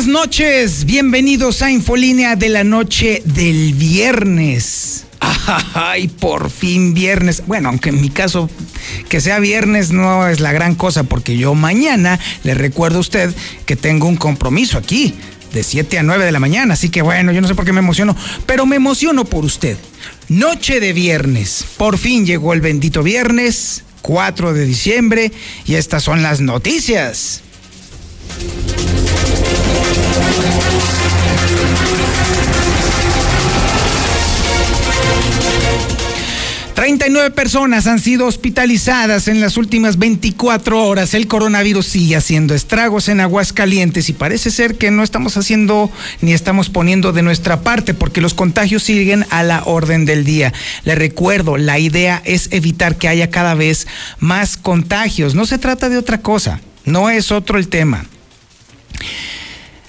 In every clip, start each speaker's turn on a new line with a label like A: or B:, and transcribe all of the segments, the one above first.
A: Buenas noches, bienvenidos a Infolínea de la noche del viernes. Ay, por fin viernes. Bueno, aunque en mi caso que sea viernes no es la gran cosa porque yo mañana le recuerdo a usted que tengo un compromiso aquí de 7 a 9 de la mañana, así que bueno, yo no sé por qué me emociono, pero me emociono por usted. Noche de viernes, por fin llegó el bendito viernes, 4 de diciembre, y estas son las noticias. 39 personas han sido hospitalizadas en las últimas 24 horas. El coronavirus sigue haciendo estragos en Aguascalientes y parece ser que no estamos haciendo ni estamos poniendo de nuestra parte porque los contagios siguen a la orden del día. Le recuerdo, la idea es evitar que haya cada vez más contagios. No se trata de otra cosa, no es otro el tema.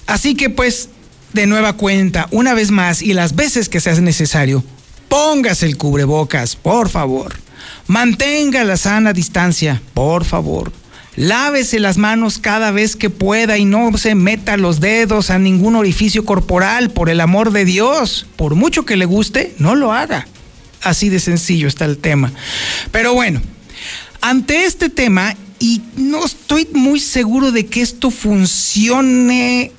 A: Así que pues, de nueva cuenta, una vez más y las veces que sea necesario, póngase el cubrebocas, por favor. Mantenga la sana distancia, por favor. Lávese las manos cada vez que pueda y no se meta los dedos a ningún orificio corporal, por el amor de Dios. Por mucho que le guste, no lo haga. Así de sencillo está el tema. Pero bueno, ante este tema, y no estoy muy seguro de que esto funcione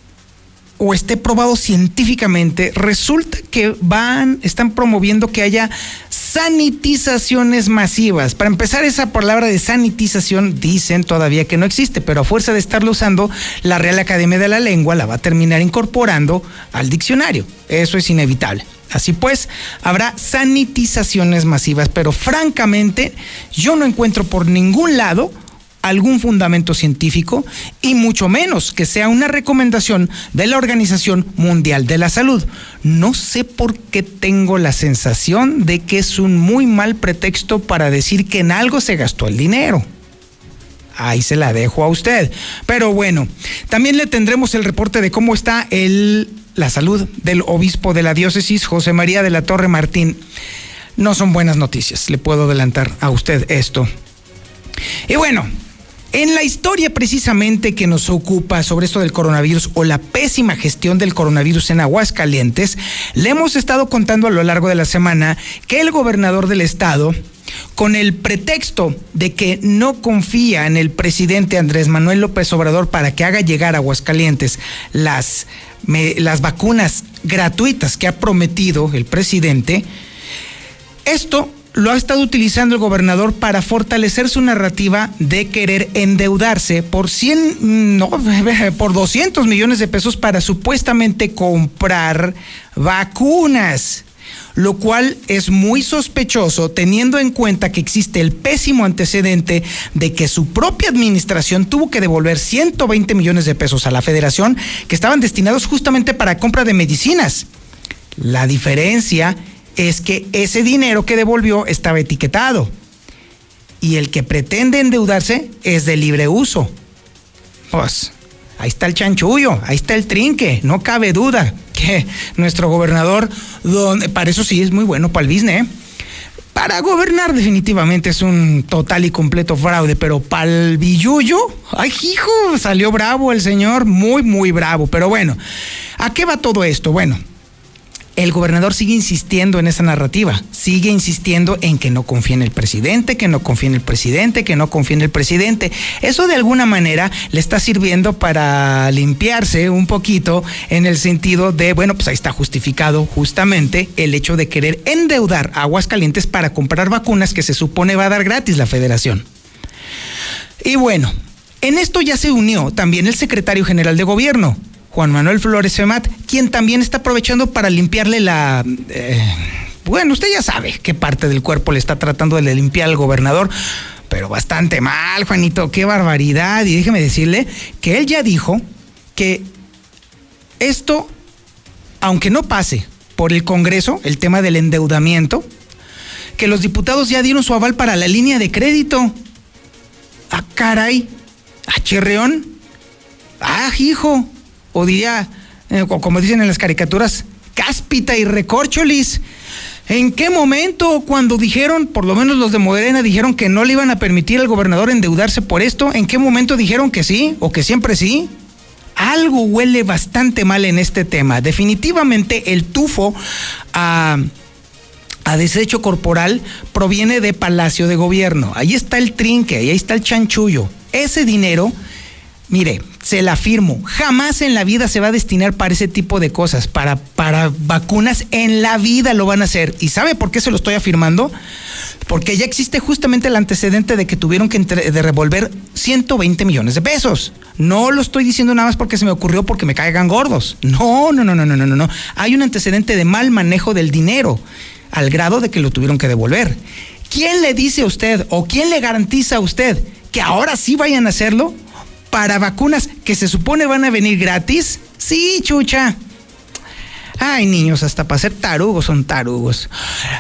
A: o esté probado científicamente, resulta que van, están promoviendo que haya sanitizaciones masivas. Para empezar, esa palabra de sanitización dicen todavía que no existe, pero a fuerza de estarlo usando, la Real Academia de la Lengua la va a terminar incorporando al diccionario. Eso es inevitable. Así pues, habrá sanitizaciones masivas, pero francamente, yo no encuentro por ningún lado algún fundamento científico y mucho menos que sea una recomendación de la Organización Mundial de la Salud. No sé por qué tengo la sensación de que es un muy mal pretexto para decir que en algo se gastó el dinero. Ahí se la dejo a usted. Pero bueno, también le tendremos el reporte de cómo está el, la salud del obispo de la diócesis, José María de la Torre Martín. No son buenas noticias, le puedo adelantar a usted esto. Y bueno, en la historia precisamente que nos ocupa sobre esto del coronavirus o la pésima gestión del coronavirus en Aguascalientes, le hemos estado contando a lo largo de la semana que el gobernador del estado, con el pretexto de que no confía en el presidente Andrés Manuel López Obrador para que haga llegar a Aguascalientes las, las vacunas gratuitas que ha prometido el presidente, esto lo ha estado utilizando el gobernador para fortalecer su narrativa de querer endeudarse por 100, no, por 200 millones de pesos para supuestamente comprar vacunas. Lo cual es muy sospechoso teniendo en cuenta que existe el pésimo antecedente de que su propia administración tuvo que devolver 120 millones de pesos a la federación que estaban destinados justamente para compra de medicinas. La diferencia es que ese dinero que devolvió estaba etiquetado y el que pretende endeudarse es de libre uso. Pues ahí está el chanchullo, ahí está el trinque, no cabe duda que nuestro gobernador, donde, para eso sí es muy bueno para el business, ¿eh? para gobernar definitivamente es un total y completo fraude, pero billullo, ay hijo, salió bravo el señor, muy, muy bravo. Pero bueno, ¿a qué va todo esto? Bueno, el gobernador sigue insistiendo en esa narrativa, sigue insistiendo en que no confía en el presidente, que no confía en el presidente, que no confía en el presidente. Eso de alguna manera le está sirviendo para limpiarse un poquito en el sentido de, bueno, pues ahí está justificado justamente el hecho de querer endeudar a Aguascalientes para comprar vacunas que se supone va a dar gratis la federación. Y bueno, en esto ya se unió también el secretario general de gobierno, Juan Manuel Flores Femat, quien también está aprovechando para limpiarle la... Eh, bueno, usted ya sabe qué parte del cuerpo le está tratando de limpiar al gobernador, pero bastante mal, Juanito, qué barbaridad. Y déjeme decirle que él ya dijo que esto, aunque no pase por el Congreso, el tema del endeudamiento, que los diputados ya dieron su aval para la línea de crédito. Ah, caray. Ah, chirreón. Ah, hijo. O diría, eh, como dicen en las caricaturas, cáspita y recorcholis. ¿En qué momento cuando dijeron, por lo menos los de Moderna dijeron que no le iban a permitir al gobernador endeudarse por esto? ¿En qué momento dijeron que sí o que siempre sí? Algo huele bastante mal en este tema. Definitivamente el tufo a, a desecho corporal proviene de Palacio de Gobierno. Ahí está el trinque, ahí está el chanchullo. Ese dinero Mire, se la afirmo, jamás en la vida se va a destinar para ese tipo de cosas, para, para vacunas, en la vida lo van a hacer. ¿Y sabe por qué se lo estoy afirmando? Porque ya existe justamente el antecedente de que tuvieron que de revolver 120 millones de pesos. No lo estoy diciendo nada más porque se me ocurrió porque me caigan gordos. No, no, no, no, no, no, no. Hay un antecedente de mal manejo del dinero, al grado de que lo tuvieron que devolver. ¿Quién le dice a usted o quién le garantiza a usted que ahora sí vayan a hacerlo? Para vacunas que se supone van a venir gratis? Sí, chucha. Ay, niños, hasta para ser tarugos son tarugos.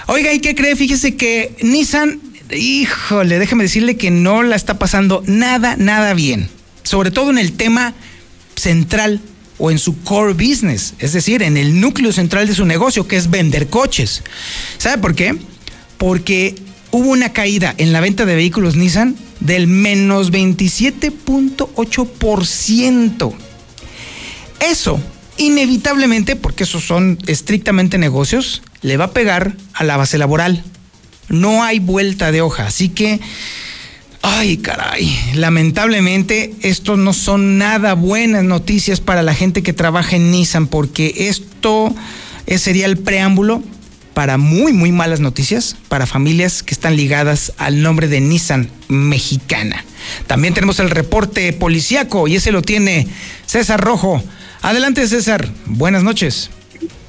A: Oiga, ¿y qué cree? Fíjese que Nissan, híjole, déjeme decirle que no la está pasando nada, nada bien. Sobre todo en el tema central o en su core business, es decir, en el núcleo central de su negocio, que es vender coches. ¿Sabe por qué? Porque hubo una caída en la venta de vehículos Nissan del menos 27.8%. Eso, inevitablemente, porque esos son estrictamente negocios, le va a pegar a la base laboral. No hay vuelta de hoja, así que... Ay, caray, lamentablemente esto no son nada buenas noticias para la gente que trabaja en Nissan porque esto sería el preámbulo para muy, muy malas noticias para familias que están ligadas al nombre de Nissan Mexicana. También tenemos el reporte policíaco y ese lo tiene César Rojo. Adelante, César. Buenas noches.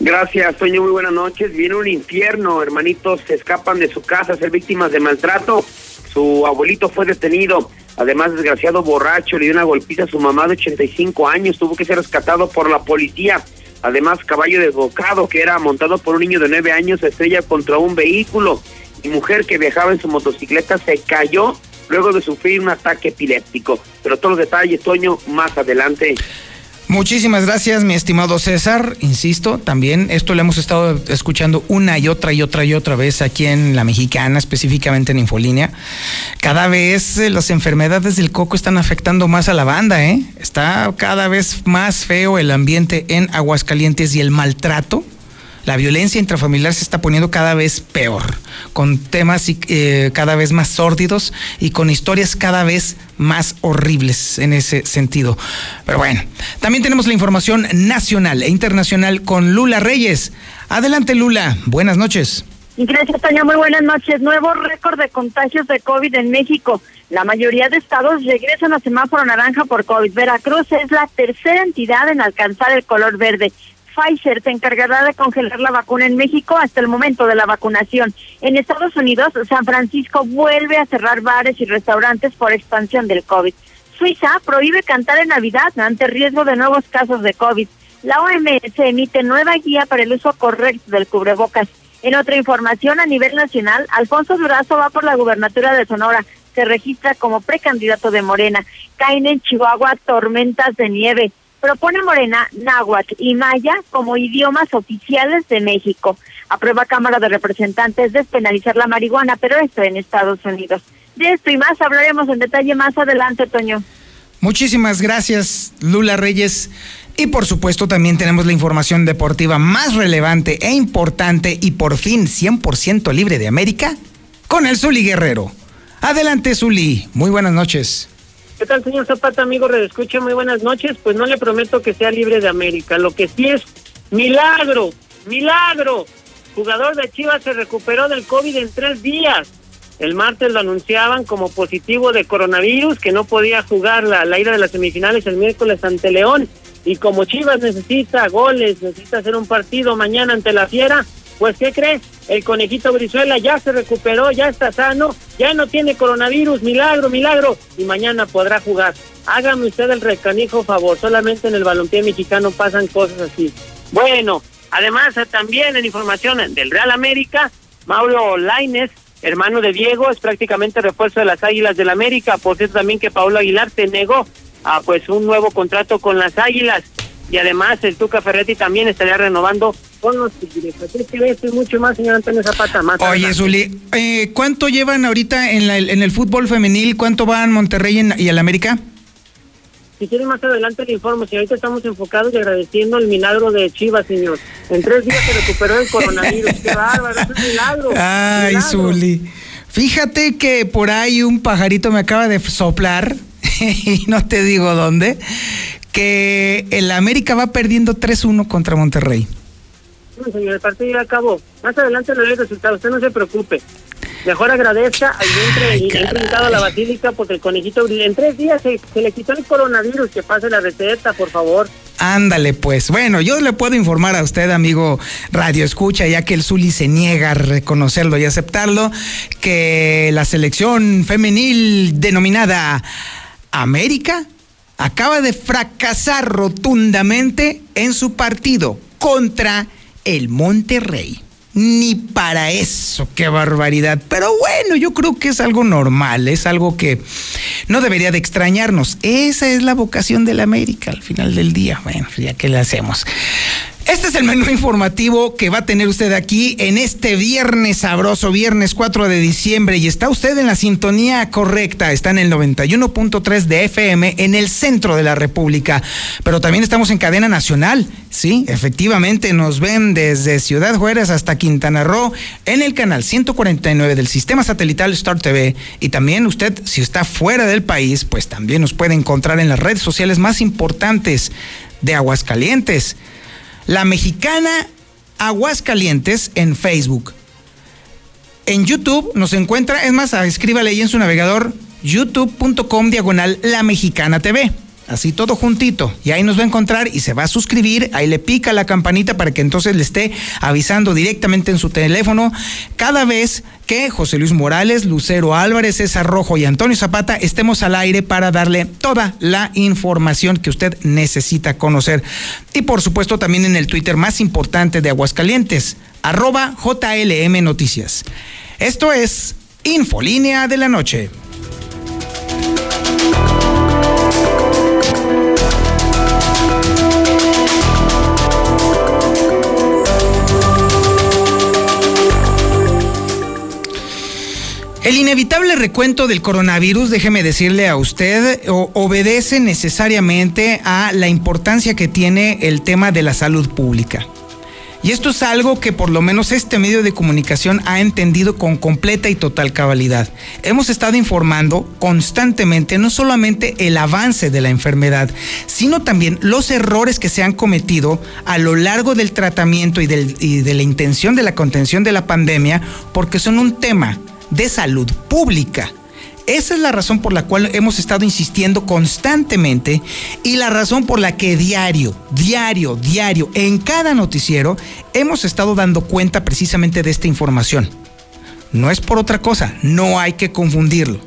B: Gracias, Toño. Muy buenas noches. Viene un infierno. Hermanitos se escapan de su casa ser víctimas de maltrato. Su abuelito fue detenido. Además, desgraciado borracho, le dio una golpiza a su mamá de 85 años. Tuvo que ser rescatado por la policía. Además, caballo desbocado que era montado por un niño de nueve años estrella contra un vehículo y mujer que viajaba en su motocicleta se cayó luego de sufrir un ataque epiléptico. Pero todos los detalles, Toño, más adelante.
A: Muchísimas gracias, mi estimado César. Insisto, también esto lo hemos estado escuchando una y otra y otra y otra vez aquí en La Mexicana, específicamente en Infolínea. Cada vez eh, las enfermedades del coco están afectando más a la banda, ¿eh? Está cada vez más feo el ambiente en Aguascalientes y el maltrato la violencia intrafamiliar se está poniendo cada vez peor, con temas eh, cada vez más sórdidos y con historias cada vez más horribles en ese sentido. Pero bueno, también tenemos la información nacional e internacional con Lula Reyes. Adelante Lula, buenas noches.
C: Gracias, Tania. Muy buenas noches. Nuevo récord de contagios de COVID en México. La mayoría de estados regresan a semáforo naranja por COVID. Veracruz es la tercera entidad en alcanzar el color verde. Pfizer se encargará de congelar la vacuna en México hasta el momento de la vacunación. En Estados Unidos, San Francisco vuelve a cerrar bares y restaurantes por expansión del COVID. Suiza prohíbe cantar en Navidad ante riesgo de nuevos casos de COVID. La OMS emite nueva guía para el uso correcto del cubrebocas. En otra información a nivel nacional, Alfonso Durazo va por la gubernatura de Sonora. Se registra como precandidato de Morena. Caen en Chihuahua tormentas de nieve propone Morena náhuatl y maya como idiomas oficiales de México. Aprueba Cámara de Representantes despenalizar la marihuana, pero esto en Estados Unidos. De esto y más hablaremos en detalle más adelante, Toño.
A: Muchísimas gracias, Lula Reyes. Y por supuesto también tenemos la información deportiva más relevante e importante y por fin 100% libre de América con el Zuli Guerrero. Adelante, Zuli. Muy buenas noches.
D: ¿Qué tal, señor Zapata, amigo Redescucha? Muy buenas noches. Pues no le prometo que sea libre de América. Lo que sí es milagro, milagro. Jugador de Chivas se recuperó del COVID en tres días. El martes lo anunciaban como positivo de coronavirus, que no podía jugar la, la ida de las semifinales el miércoles ante León. Y como Chivas necesita goles, necesita hacer un partido mañana ante la Fiera, pues ¿qué crees? El conejito Brizuela ya se recuperó, ya está sano, ya no tiene coronavirus, milagro, milagro, y mañana podrá jugar. Hágame usted el recanijo favor, solamente en el balompié mexicano pasan cosas así. Bueno, Además, también en información del Real América, Mauro Laines, hermano de Diego, es prácticamente refuerzo de las Águilas del América. Por cierto, también que Paulo Aguilar se negó a pues un nuevo contrato con las Águilas. Y además el Tuca Ferretti también estaría renovando con los Tigres. Así mucho más, señor Antonio Zapata. Más
A: Oye, Zuli, eh, ¿cuánto llevan ahorita en, la, en el fútbol femenil? ¿Cuánto van Monterrey y el América?
D: Si quiere más adelante le informo, si ahorita estamos enfocados y agradeciendo el milagro de Chivas, señor. En tres días se recuperó el coronavirus. ¡Qué bárbaro! Es un milagro.
A: Ay, Zuli. Fíjate que por ahí un pajarito me acaba de soplar, y no te digo dónde, que el América va perdiendo 3-1 contra Monterrey.
D: No, señor, el partido ya acabó. Más adelante le doy el resultado, usted no se preocupe. Mejor agradezca al vientre invitado a la basílica porque el conejito en tres días se, le quitó el coronavirus. Que pase la receta, por favor.
A: Ándale, pues. Bueno, yo le puedo informar a usted, amigo Radio Escucha, ya que el Zuli se niega a reconocerlo y aceptarlo, que la selección femenil denominada América acaba de fracasar rotundamente en su partido contra el Monterrey. Ni para eso, qué barbaridad. Pero bueno, yo creo que es algo normal, es algo que no debería de extrañarnos. Esa es la vocación de la América al final del día. Bueno, ya que le hacemos. Este es el menú informativo que va a tener usted aquí en este viernes sabroso, viernes 4 de diciembre, y está usted en la sintonía correcta, está en el 91.3 de FM en el centro de la República, pero también estamos en cadena nacional, sí, efectivamente nos ven desde Ciudad Juárez hasta Quintana Roo en el canal 149 del sistema satelital Star TV, y también usted, si está fuera del país, pues también nos puede encontrar en las redes sociales más importantes de Aguascalientes la Mexicana Aguascalientes en Facebook. En YouTube nos encuentra, es más, escríbale ahí en su navegador youtube.com diagonal La Mexicana TV así todo juntito, y ahí nos va a encontrar y se va a suscribir, ahí le pica la campanita para que entonces le esté avisando directamente en su teléfono cada vez que José Luis Morales, Lucero Álvarez, César Rojo y Antonio Zapata estemos al aire para darle toda la información que usted necesita conocer. Y por supuesto también en el Twitter más importante de Aguascalientes, arroba JLM Noticias. Esto es Infolínea de la Noche. El inevitable recuento del coronavirus, déjeme decirle a usted, obedece necesariamente a la importancia que tiene el tema de la salud pública. Y esto es algo que por lo menos este medio de comunicación ha entendido con completa y total cabalidad. Hemos estado informando constantemente no solamente el avance de la enfermedad, sino también los errores que se han cometido a lo largo del tratamiento y, y de la intención de la contención de la pandemia, porque son un tema de salud pública. Esa es la razón por la cual hemos estado insistiendo constantemente y la razón por la que diario, diario, diario, en cada noticiero hemos estado dando cuenta precisamente de esta información. No es por otra cosa, no hay que confundirlo.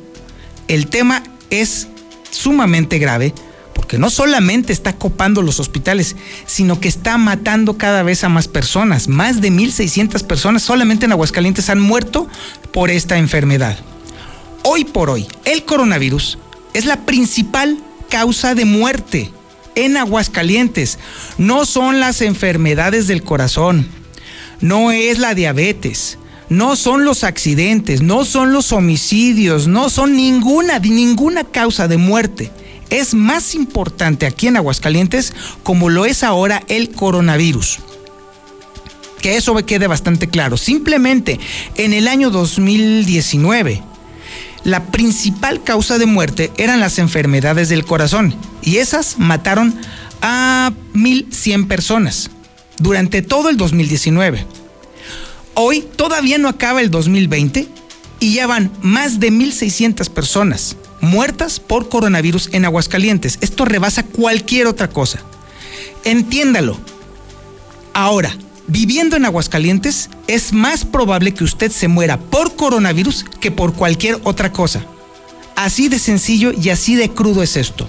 A: El tema es sumamente grave porque no solamente está copando los hospitales, sino que está matando cada vez a más personas. Más de 1.600 personas solamente en Aguascalientes han muerto por esta enfermedad. Hoy por hoy, el coronavirus es la principal causa de muerte en Aguascalientes. No son las enfermedades del corazón, no es la diabetes, no son los accidentes, no son los homicidios, no son ninguna, ninguna causa de muerte es más importante aquí en Aguascalientes como lo es ahora el coronavirus. Que eso me quede bastante claro. Simplemente en el año 2019, la principal causa de muerte eran las enfermedades del corazón y esas mataron a 1.100 personas durante todo el 2019. Hoy todavía no acaba el 2020 y ya van más de 1.600 personas muertas por coronavirus en Aguascalientes. Esto rebasa cualquier otra cosa. Entiéndalo. Ahora, viviendo en Aguascalientes, es más probable que usted se muera por coronavirus que por cualquier otra cosa. Así de sencillo y así de crudo es esto.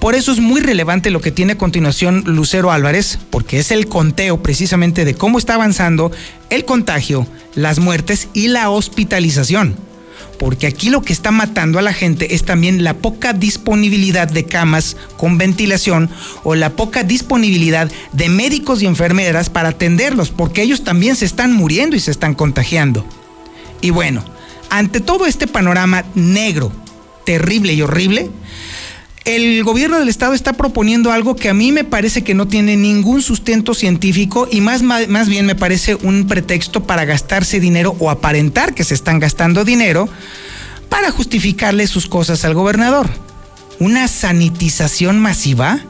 A: Por eso es muy relevante lo que tiene a continuación Lucero Álvarez, porque es el conteo precisamente de cómo está avanzando el contagio, las muertes y la hospitalización. Porque aquí lo que está matando a la gente es también la poca disponibilidad de camas con ventilación o la poca disponibilidad de médicos y enfermeras para atenderlos, porque ellos también se están muriendo y se están contagiando. Y bueno, ante todo este panorama negro terrible y horrible, el gobierno del estado está proponiendo algo que a mí me parece que no tiene ningún sustento científico y más, más, bien me parece un pretexto para gastarse dinero o aparentar que se están gastando dinero para justificarle sus cosas al gobernador. ¿Una sanitización masiva?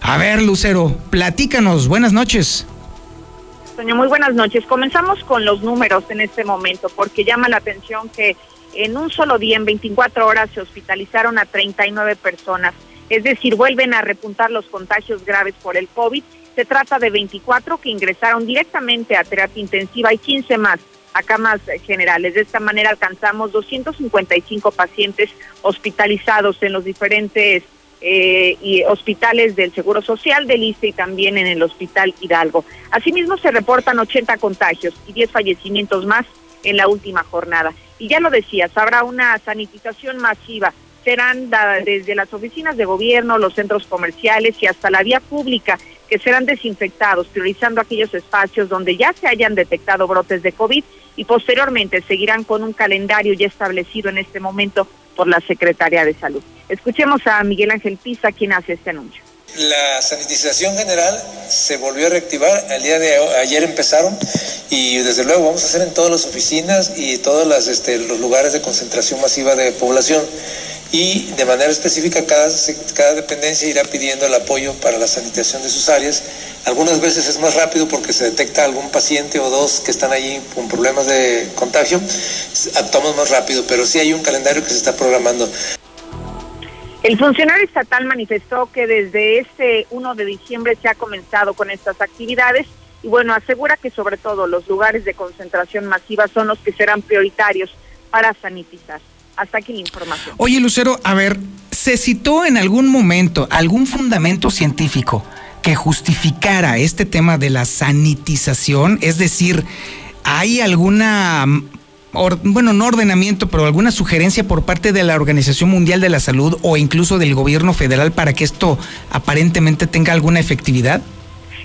A: A ver, Lucero, platícanos. Buenas noches.
E: Muy buenas noches. Comenzamos con los números en este momento porque llama la atención que en un solo día, en 24 horas, se hospitalizaron a 39 personas. Es decir, vuelven a repuntar los contagios graves por el COVID. Se trata de 24 que ingresaron directamente a terapia intensiva y 15 más a camas generales. De esta manera alcanzamos 255 pacientes hospitalizados en los diferentes eh, hospitales del Seguro Social del ISTE y también en el Hospital Hidalgo. Asimismo, se reportan 80 contagios y 10 fallecimientos más en la última jornada. Y ya lo decías, habrá una sanitización masiva. Serán desde las oficinas de gobierno, los centros comerciales y hasta la vía pública que serán desinfectados, priorizando aquellos espacios donde ya se hayan detectado brotes de COVID y posteriormente seguirán con un calendario ya establecido en este momento por la Secretaría de Salud. Escuchemos a Miguel Ángel Pisa, quien hace este anuncio.
F: La sanitización general se volvió a reactivar, el día de ayer empezaron y desde luego vamos a hacer en todas las oficinas y todos este, los lugares de concentración masiva de población y de manera específica cada, cada dependencia irá pidiendo el apoyo para la sanitización de sus áreas. Algunas veces es más rápido porque se detecta algún paciente o dos que están allí con problemas de contagio, actuamos más rápido, pero sí hay un calendario que se está programando.
E: El funcionario estatal manifestó que desde este 1 de diciembre se ha comenzado con estas actividades y bueno, asegura que sobre todo los lugares de concentración masiva son los que serán prioritarios para sanitizar. Hasta aquí la información.
A: Oye, Lucero, a ver, ¿se citó en algún momento algún fundamento científico que justificara este tema de la sanitización? Es decir, ¿hay alguna bueno, no ordenamiento, pero alguna sugerencia por parte de la Organización Mundial de la Salud o incluso del gobierno federal para que esto aparentemente tenga alguna efectividad?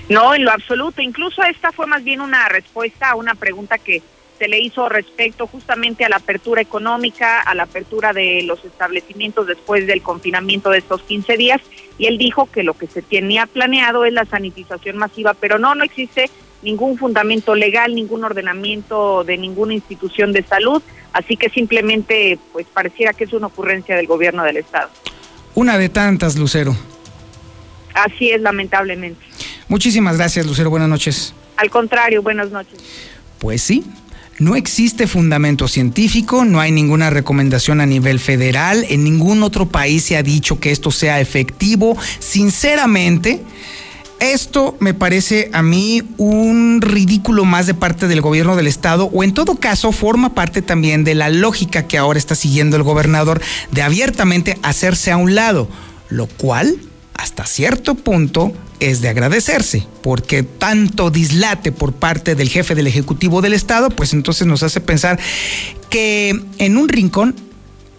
E: No, en lo absoluto. Incluso esta fue más bien una respuesta a una pregunta que se le hizo respecto justamente a la apertura económica, a la apertura de los establecimientos después del confinamiento de estos 15 días, y él dijo que lo que se tenía planeado es la sanitización masiva, pero no, no existe ningún fundamento legal, ningún ordenamiento de ninguna institución de salud, así que simplemente pues pareciera que es una ocurrencia del gobierno del estado.
A: Una de tantas, Lucero.
E: Así es, lamentablemente.
A: Muchísimas gracias, Lucero. Buenas noches.
E: Al contrario, buenas noches.
A: Pues sí, no existe fundamento científico, no hay ninguna recomendación a nivel federal, en ningún otro país se ha dicho que esto sea efectivo. Sinceramente, esto me parece a mí un ridículo más de parte del gobierno del estado o en todo caso forma parte también de la lógica que ahora está siguiendo el gobernador de abiertamente hacerse a un lado, lo cual hasta cierto punto es de agradecerse, porque tanto dislate por parte del jefe del Ejecutivo del Estado, pues entonces nos hace pensar que en un rincón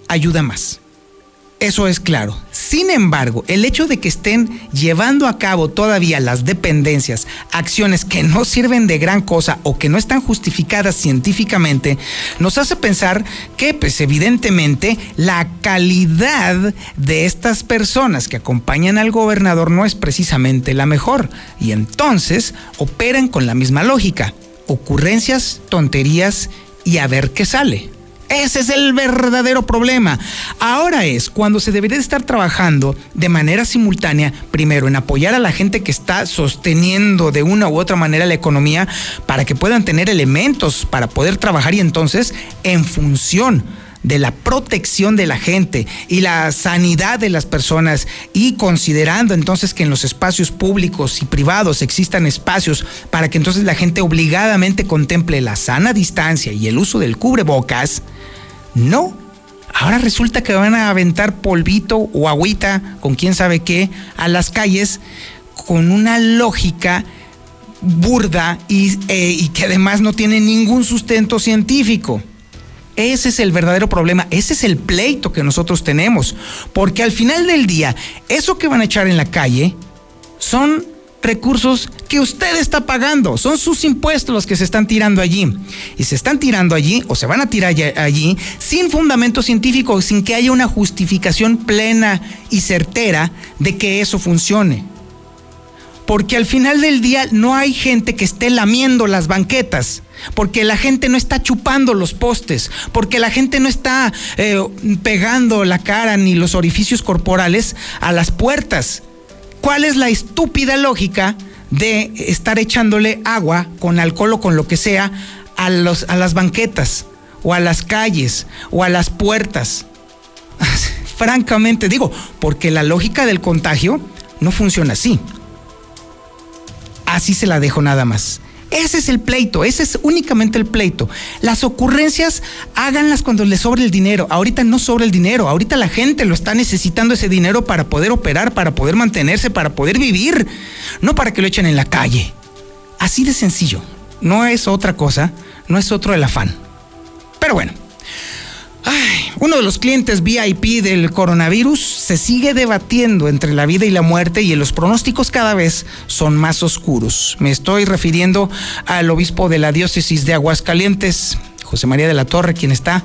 A: ayuda más. Eso es claro. Sin embargo, el hecho de que estén llevando a cabo todavía las dependencias acciones que no sirven de gran cosa o que no están justificadas científicamente, nos hace pensar que, pues evidentemente, la calidad de estas personas que acompañan al gobernador no es precisamente la mejor. Y entonces operan con la misma lógica. Ocurrencias, tonterías y a ver qué sale. Ese es el verdadero problema. Ahora es cuando se debería estar trabajando de manera simultánea, primero en apoyar a la gente que está sosteniendo de una u otra manera la economía para que puedan tener elementos para poder trabajar y entonces en función de la protección de la gente y la sanidad de las personas y considerando entonces que en los espacios públicos y privados existan espacios para que entonces la gente obligadamente contemple la sana distancia y el uso del cubrebocas, no. Ahora resulta que van a aventar polvito o agüita con quién sabe qué a las calles con una lógica burda y, eh, y que además no tiene ningún sustento científico. Ese es el verdadero problema, ese es el pleito que nosotros tenemos, porque al final del día, eso que van a echar en la calle son recursos que usted está pagando, son sus impuestos los que se están tirando allí. Y se están tirando allí o se van a tirar allí sin fundamento científico, sin que haya una justificación plena y certera de que eso funcione porque al final del día no hay gente que esté lamiendo las banquetas, porque la gente no está chupando los postes, porque la gente no está eh, pegando la cara ni los orificios corporales a las puertas. ¿Cuál es la estúpida lógica de estar echándole agua con alcohol o con lo que sea a, los, a las banquetas o a las calles o a las puertas? Francamente digo, porque la lógica del contagio no funciona así así se la dejo nada más. Ese es el pleito, ese es únicamente el pleito. Las ocurrencias háganlas cuando les sobre el dinero. Ahorita no sobra el dinero, ahorita la gente lo está necesitando ese dinero para poder operar, para poder mantenerse, para poder vivir, no para que lo echen en la calle. Así de sencillo. No es otra cosa, no es otro el afán. Pero bueno, Uno de los clientes VIP del coronavirus se sigue debatiendo entre la vida y la muerte y los pronósticos cada vez son más oscuros. Me estoy refiriendo al obispo de la diócesis de Aguascalientes, José María de la Torre, quien está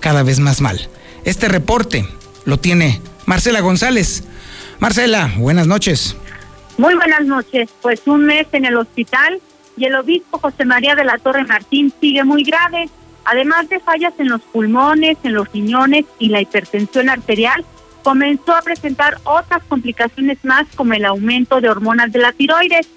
A: cada vez más mal. Este reporte lo tiene Marcela González. Marcela, buenas noches.
G: Muy buenas noches. Pues un mes en el hospital y el obispo José María de la Torre Martín sigue muy grave Además de fallas en los pulmones, en los riñones y la hipertensión arterial, comenzó a presentar otras complicaciones más como el aumento de hormonas de la tiroides.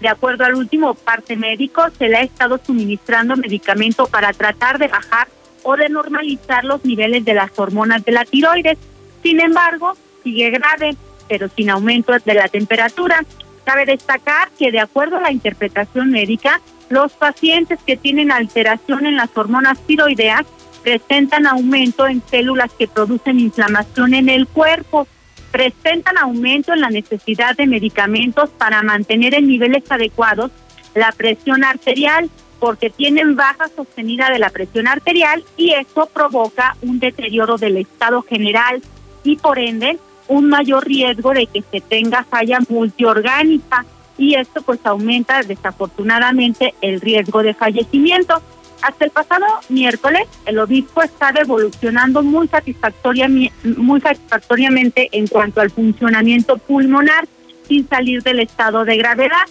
G: De acuerdo al último parte médico, se le ha estado suministrando medicamento para tratar de bajar o de normalizar los niveles de las hormonas de la tiroides. Sin embargo, sigue grave, pero sin aumento de la temperatura. Cabe destacar que de acuerdo a la interpretación médica, los pacientes que tienen alteración en las hormonas tiroideas presentan aumento en células que producen inflamación en el cuerpo, presentan aumento en la necesidad de medicamentos para mantener en niveles adecuados la presión arterial, porque tienen baja sostenida de la presión arterial y eso provoca un deterioro del estado general y por ende un mayor riesgo de que se tenga falla multiorgánica y esto pues aumenta desafortunadamente el riesgo de fallecimiento. Hasta el pasado miércoles, el obispo estaba evolucionando muy, satisfactoria, muy satisfactoriamente en cuanto al funcionamiento pulmonar, sin salir del estado de gravedad.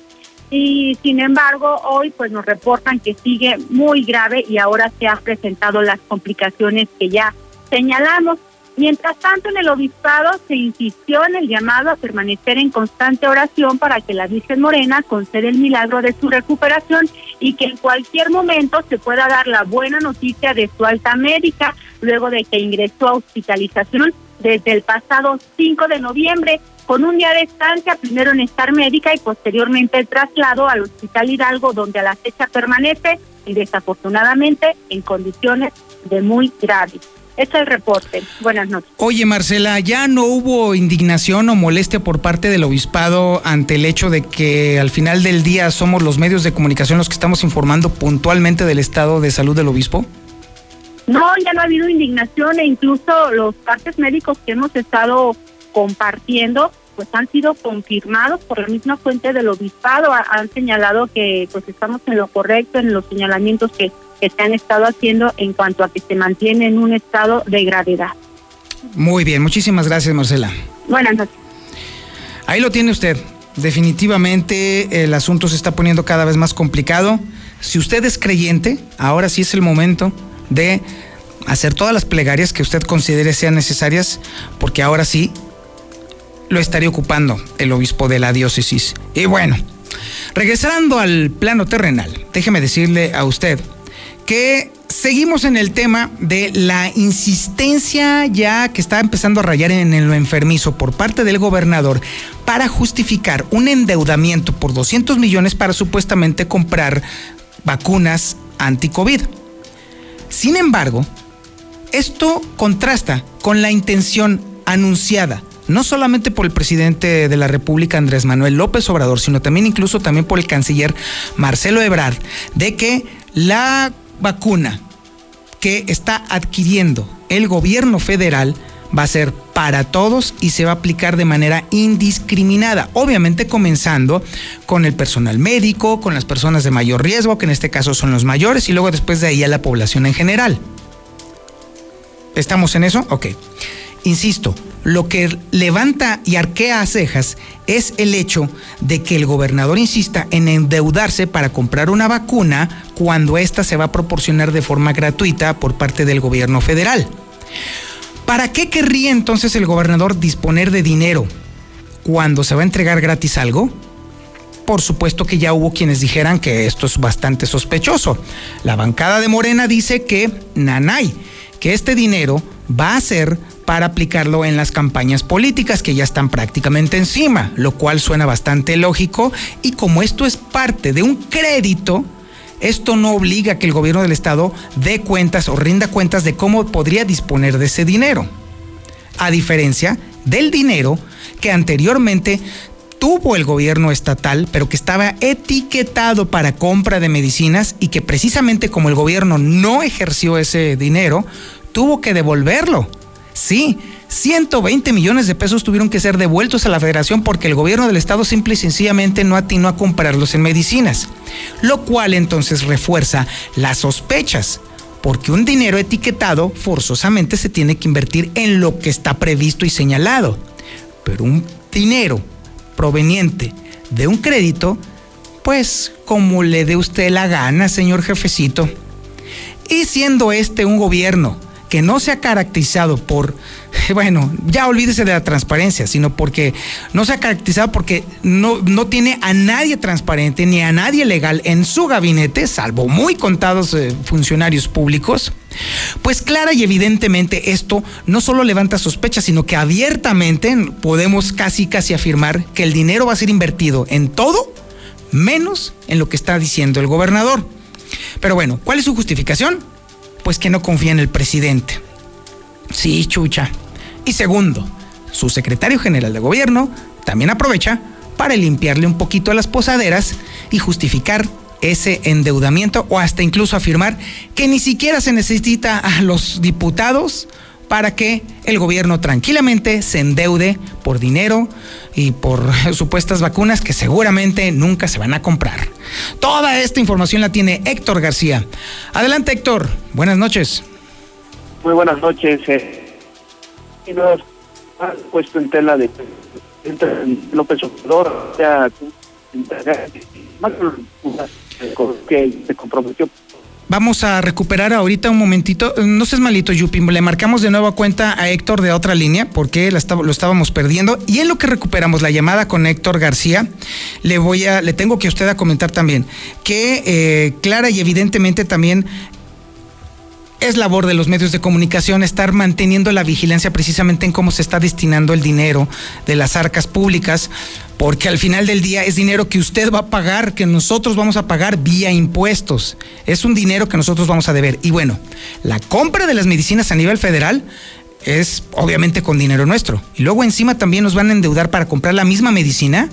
G: Y sin embargo, hoy pues nos reportan que sigue muy grave y ahora se han presentado las complicaciones que ya señalamos. Mientras tanto, en el obispado se insistió en el llamado a permanecer en constante oración para que la Virgen Morena conceda el milagro de su recuperación y que en cualquier momento se pueda dar la buena noticia de su alta médica, luego de que ingresó a hospitalización desde el pasado 5 de noviembre, con un día de estancia, primero en estar médica y posteriormente el traslado al Hospital Hidalgo, donde a la fecha permanece y desafortunadamente en condiciones de muy graves. Este es el reporte. Buenas noches.
A: Oye, Marcela, ¿ya no hubo indignación o molestia por parte del obispado ante el hecho de que al final del día somos los medios de comunicación los que estamos informando puntualmente del estado de salud del obispo?
G: No, ya no ha habido indignación e incluso los partes médicos que hemos estado compartiendo pues han sido confirmados por la misma fuente del obispado, han señalado que pues estamos en lo correcto en los señalamientos que que se han estado haciendo en cuanto a que se mantiene en un estado de gravedad.
A: Muy bien, muchísimas gracias Marcela.
G: Buenas noches.
A: Ahí lo tiene usted. Definitivamente el asunto se está poniendo cada vez más complicado. Si usted es creyente, ahora sí es el momento de hacer todas las plegarias que usted considere sean necesarias, porque ahora sí lo estaría ocupando el obispo de la diócesis. Y bueno, regresando al plano terrenal, déjeme decirle a usted que seguimos en el tema de la insistencia ya que está empezando a rayar en lo enfermizo por parte del gobernador para justificar un endeudamiento por 200 millones para supuestamente comprar vacunas anti-COVID. Sin embargo, Esto contrasta con la intención anunciada no solamente por el presidente de la República Andrés Manuel López Obrador, sino también incluso también por el canciller Marcelo Ebrard, de que la vacuna que está adquiriendo el gobierno federal va a ser para todos y se va a aplicar de manera indiscriminada, obviamente comenzando con el personal médico, con las personas de mayor riesgo, que en este caso son los mayores, y luego después de ahí a la población en general. ¿Estamos en eso? Ok. Insisto, lo que levanta y arquea cejas es el hecho de que el gobernador insista en endeudarse para comprar una vacuna cuando ésta se va a proporcionar de forma gratuita por parte del gobierno federal. ¿Para qué querría entonces el gobernador disponer de dinero cuando se va a entregar gratis algo? Por supuesto que ya hubo quienes dijeran que esto es bastante sospechoso. La bancada de Morena dice que, nanay, que este dinero va a ser para aplicarlo en las campañas políticas que ya están prácticamente encima, lo cual suena bastante lógico y como esto es parte de un crédito, esto no obliga a que el gobierno del estado dé cuentas o rinda cuentas de cómo podría disponer de ese dinero. A diferencia del dinero que anteriormente tuvo el gobierno estatal, pero que estaba etiquetado para compra de medicinas y que precisamente como el gobierno no ejerció ese dinero, tuvo que devolverlo Sí, 120 millones de pesos tuvieron que ser devueltos a la federación porque el gobierno del estado simple y sencillamente no atinó a comprarlos en medicinas, lo cual entonces refuerza las sospechas, porque un dinero etiquetado forzosamente se tiene que invertir en lo que está previsto y señalado, pero un dinero proveniente de un crédito, pues como le dé usted la gana, señor jefecito. Y siendo este un gobierno que no se ha caracterizado por, bueno, ya olvídese de la transparencia, sino porque no se ha caracterizado porque no, no tiene a nadie transparente ni a nadie legal en su gabinete, salvo muy contados eh, funcionarios públicos, pues clara y evidentemente esto no solo levanta sospechas, sino que abiertamente podemos casi casi afirmar que el dinero va a ser invertido en todo menos en lo que está diciendo el gobernador. Pero bueno, ¿cuál es su justificación? Pues que no confía en el presidente. Sí, chucha. Y segundo, su secretario general de gobierno también aprovecha para limpiarle un poquito a las posaderas y justificar ese endeudamiento o hasta incluso afirmar que ni siquiera se necesita a los diputados para que el gobierno tranquilamente se endeude por dinero y por supuestas vacunas que seguramente nunca se van a comprar. Toda esta información la tiene Héctor García. Adelante Héctor, buenas noches.
H: Muy buenas noches. Eh. Y nos ha puesto en tela de López Obrador, sea, que se comprometió
A: Vamos a recuperar ahorita un momentito. No seas malito, Yupi. Le marcamos de nuevo cuenta a Héctor de otra línea porque lo estábamos perdiendo. Y en lo que recuperamos la llamada con Héctor García, le voy a, le tengo que usted a comentar también que eh, clara y evidentemente también es labor de los medios de comunicación estar manteniendo la vigilancia precisamente en cómo se está destinando el dinero de las arcas públicas, porque al final del día es dinero que usted va a pagar, que nosotros vamos a pagar vía impuestos. Es un dinero que nosotros vamos a deber. Y bueno, la compra de las medicinas a nivel federal es obviamente con dinero nuestro. Y luego encima también nos van a endeudar para comprar la misma medicina.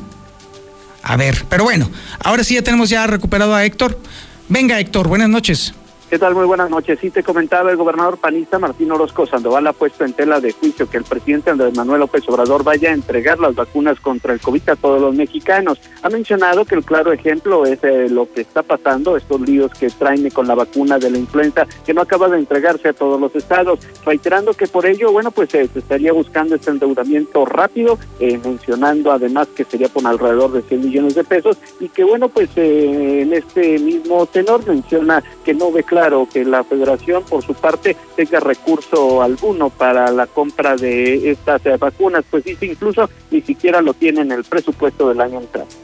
A: A ver, pero bueno, ahora sí ya tenemos ya recuperado a Héctor. Venga Héctor, buenas noches.
H: ¿Qué tal? Muy buenas noches. Sí, te comentaba el gobernador panista Martín Orozco Sandoval ha puesto en tela de juicio que el presidente Andrés Manuel López Obrador vaya a entregar las vacunas contra el COVID a todos los mexicanos. Ha mencionado que el claro ejemplo es eh, lo que está pasando, estos líos que traen con la vacuna de la influenza, que no acaba de entregarse a todos los estados, reiterando que por ello, bueno, pues eh, se estaría buscando este endeudamiento rápido, eh, mencionando además que sería por alrededor de 100 millones de pesos y que, bueno, pues en este mismo tenor menciona que no ve claro claro que la federación por su parte tenga recurso alguno para la compra de estas eh, vacunas, pues dice incluso ni siquiera lo tiene en el presupuesto del año entrante.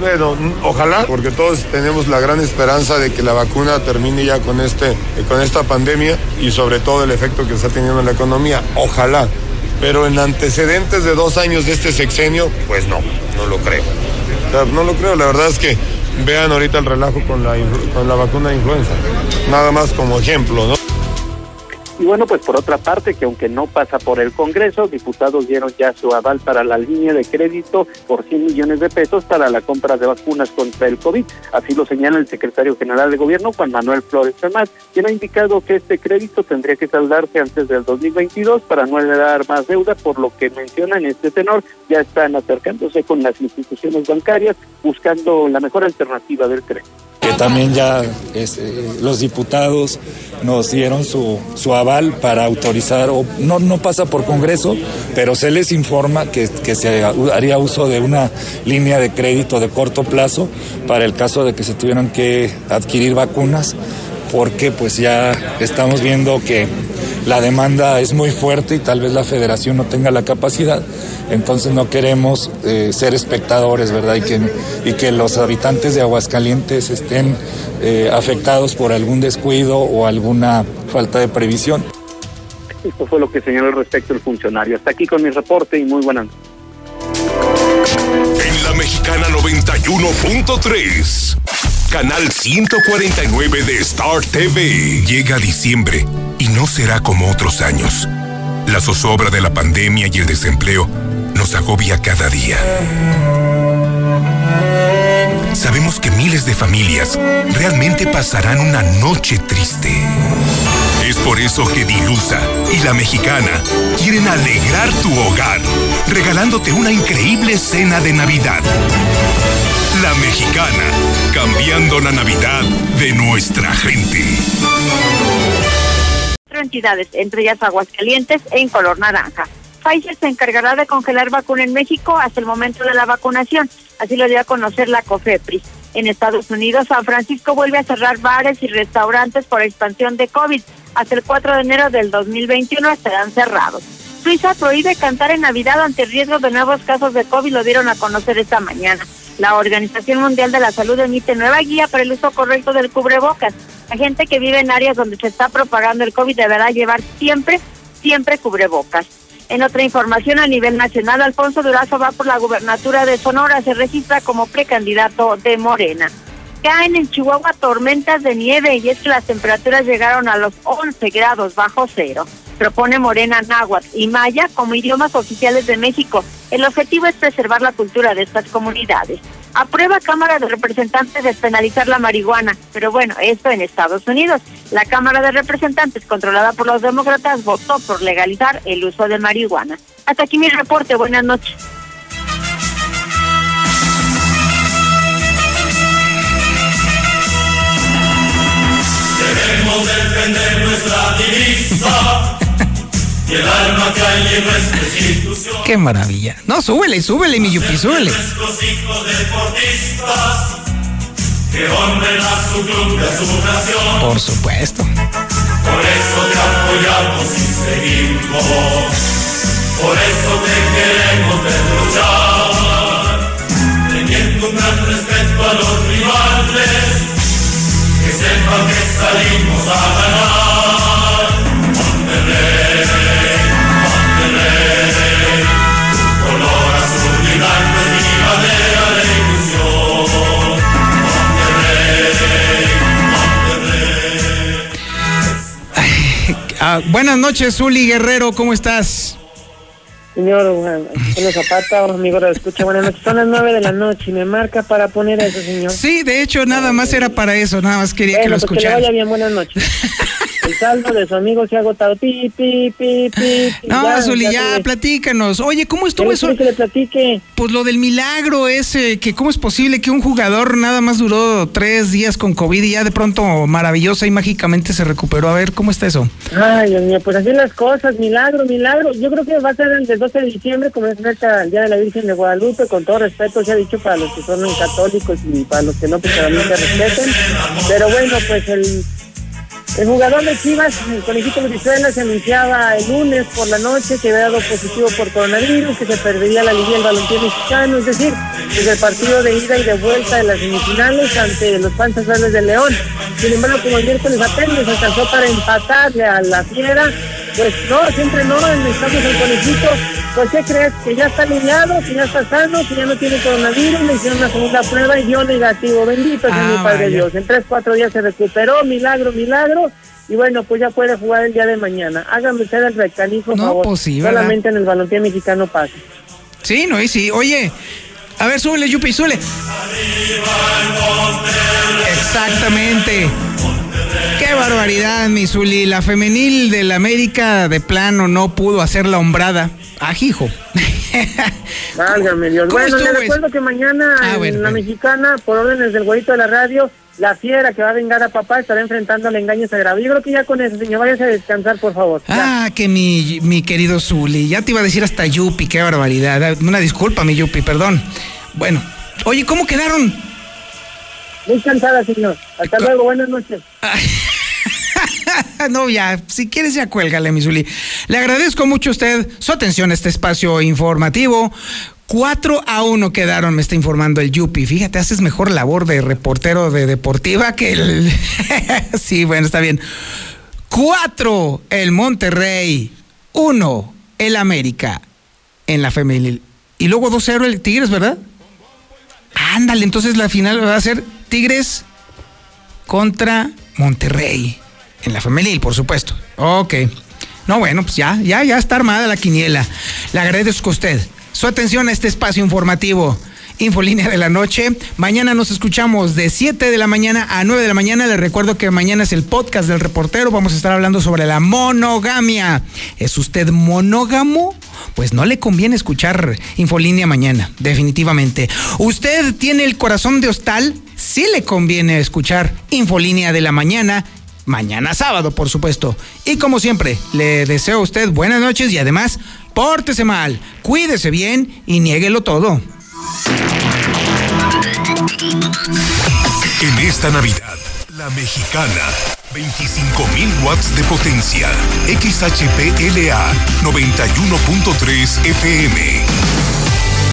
I: Bueno, ojalá, porque todos tenemos la gran esperanza de que la vacuna termine ya con este, con esta pandemia y sobre todo el efecto que está teniendo en la economía. Ojalá. Pero en antecedentes de dos años de este sexenio, pues no, no lo creo. no lo creo, la verdad es que vean ahorita el relajo con la, con la vacuna de influenza. Nada más como ejemplo, ¿no?
H: Y bueno, pues por otra parte, que aunque no pasa por el Congreso, diputados dieron ya su aval para la línea de crédito por 100 millones de pesos para la compra de vacunas contra el COVID. Así lo señala el secretario general de gobierno, Juan Manuel Flores Tomás, quien ha indicado que este crédito tendría que saldarse antes del 2022 para no heredar más deuda, por lo que menciona en este tenor, ya están acercándose con las instituciones bancarias buscando la mejor alternativa del crédito
J: también ya eh, los diputados nos dieron su, su aval para autorizar, o no, no pasa por Congreso, pero se les informa que, que se haría uso de una línea de crédito de corto plazo para el caso de que se tuvieran que adquirir vacunas, porque pues ya estamos viendo que la demanda es muy fuerte y tal vez la federación no tenga la capacidad, entonces no queremos eh, ser espectadores, ¿verdad? Y que, y que los habitantes de Aguascalientes estén eh, afectados por algún descuido o alguna falta de previsión.
H: Esto fue lo que señaló al respecto el funcionario. Hasta aquí con mi reporte y muy buenas noches.
K: En la mexicana 91.3, canal 149 de Star TV. Llega diciembre y no será como otros años. La zozobra de la pandemia y el desempleo nos agobia cada día. Sabemos que miles de familias realmente pasarán una noche triste. Es por eso que Dilusa y la mexicana quieren alegrar tu hogar, regalándote una increíble cena de Navidad. La mexicana, cambiando la Navidad de nuestra gente
C: entidades, entre ellas Aguascalientes, en color naranja. Pfizer se encargará de congelar vacuna en México hasta el momento de la vacunación, así lo dio a conocer la COFEPRIS. En Estados Unidos, San Francisco vuelve a cerrar bares y restaurantes por expansión de COVID. Hasta el 4 de enero del 2021 estarán cerrados. Suiza prohíbe cantar en Navidad ante riesgo de nuevos casos de COVID, lo dieron a conocer esta mañana. La Organización Mundial de la Salud emite nueva guía para el uso correcto del cubrebocas. La gente que vive en áreas donde se está propagando el COVID deberá llevar siempre, siempre cubrebocas. En otra información a nivel nacional, Alfonso Durazo va por la gubernatura de Sonora, se registra como precandidato de Morena. Caen en Chihuahua tormentas de nieve y es que las temperaturas llegaron a los 11 grados bajo cero. Propone Morena náhuatl y maya como idiomas oficiales de México. El objetivo es preservar la cultura de estas comunidades. Aprueba Cámara de Representantes despenalizar la marihuana, pero bueno, esto en Estados Unidos. La Cámara de Representantes, controlada por los demócratas, votó por legalizar el uso de marihuana. Hasta aquí mi reporte. Buenas noches.
L: Queremos defender nuestra divisa. Y el alma en nuestra institución.
A: Qué maravilla. No, súbele, súbele, mi Yupi, súbele.
L: Nuestros hijos deportistas que honren a su club y a su nación.
A: Por supuesto.
L: Por eso te apoyamos y seguimos. Por eso te queremos ver luchar. Teniendo un gran respeto a los rivales. Que sepan que salimos a ganar.
A: Ah, buenas noches, Zuli Guerrero, ¿cómo estás?
D: Señor Antonio Zapata, amigo de escucha, buenas noches. Son las nueve de la noche y me marca para poner eso, señor.
A: Sí, de hecho, nada más era para eso, nada más quería que lo
D: Bueno, pues que le
A: escuchara.
D: vaya bien, buenas noches. El saldo de su amigo se ha agotado. Pi, pi, pi, pi.
A: No, Zuli, ya,
D: se-
A: platícanos. Oye, ¿cómo estuvo
D: ¿Quiere
A: eso?
D: que le platique?
A: Pues lo del milagro ese, que cómo es posible que un jugador nada más duró tres días con COVID y ya de pronto maravillosa y mágicamente se recuperó. A ver, ¿cómo está eso?
D: Ay, Dios mío, pues así las cosas, milagro, milagro. Yo creo que va a ser el del 12 de diciembre, como es el Día de la Virgen de Guadalupe, con todo respeto, se ha dicho para los que son católicos y para los que no, pues también se respeten. Pero bueno, pues el, el jugador de Chivas, el conejito Brizuela, se anunciaba el lunes por la noche que había dado positivo por coronavirus, que se perdería la Liga del Balompié Mexicano, es decir, desde el partido de ida y de vuelta de las semifinales ante los Panzas Verdes de León. Sin embargo, como el miércoles apenas alcanzó para empatarle a la Fiera, Pues no, siempre no, estamos el conejito. Pues ¿qué crees? Que ya está alineado, que ya está sano, que ya no tiene coronavirus, le hicieron una segunda prueba y dio negativo. Bendito sea mi
A: Ah,
D: Padre
A: vaya.
D: Dios. En tres, cuatro días se recuperó, milagro, milagro. Y bueno, pues ya puede jugar el día de mañana. Hágame usted el recanijo,
A: No,
D: favor.
A: pues.
D: Solamente en el balompié mexicano pasa.
A: Sí, no, y sí. Oye, a ver, súbele, Yupi, súbele. Exactamente. Qué barbaridad, mi Zuli. La femenil del América de plano no pudo hacer la hombrada. Ajijo.
D: Válgame Dios.
A: ¿Cómo
D: Bueno, le recuerdo que mañana
A: Ah,
D: en
A: bueno,
D: la
A: bueno.
D: mexicana, por órdenes del güeyito de la radio, la fiera que va a vengar a papá estará enfrentando al engaño sagrado. Yo creo que ya con eso, señor, váyase a descansar, por favor. Ya.
A: Ah, que mi, mi querido Zuli. Ya te iba a decir hasta Yupi, qué barbaridad. Ah, Una disculpa, mi Yupi, perdón. Bueno, oye, ¿cómo quedaron?
D: Muy cansada, señor. Hasta luego, buenas noches.
A: no, ya, si quieres ya cuélgale, mi Zuli. Le agradezco mucho a usted su atención a este espacio informativo. 4 a 1 quedaron, me está informando el Yupi. Fíjate, haces mejor labor de reportero de deportiva que el... sí, bueno, está bien. 4 el Monterrey, 1 el América en la femenil. Y luego 2-0 el Tigres, ¿verdad? Ándale, entonces la final va a ser Tigres contra Monterrey. En la femenil, por supuesto. Ok. No, bueno, pues ya, ya, ya está armada la quiniela. Le agradezco a usted su atención a este espacio informativo. Infolínea de la noche. Mañana nos escuchamos de 7 de la mañana a 9 de la mañana. Les recuerdo que mañana es el podcast del reportero. Vamos a estar hablando sobre la monogamia. ¿Es usted monógamo? Pues no le conviene escuchar Infolínea mañana, definitivamente. ¿Usted tiene el corazón de hostal? Sí le conviene escuchar Infolínea de la mañana. Mañana sábado, por supuesto. Y como siempre, le deseo a usted buenas noches y además, pórtese mal, cuídese bien y niéguelo todo.
K: En esta Navidad, la mexicana, 25.000 watts de potencia, XHPLA 91.3 FM.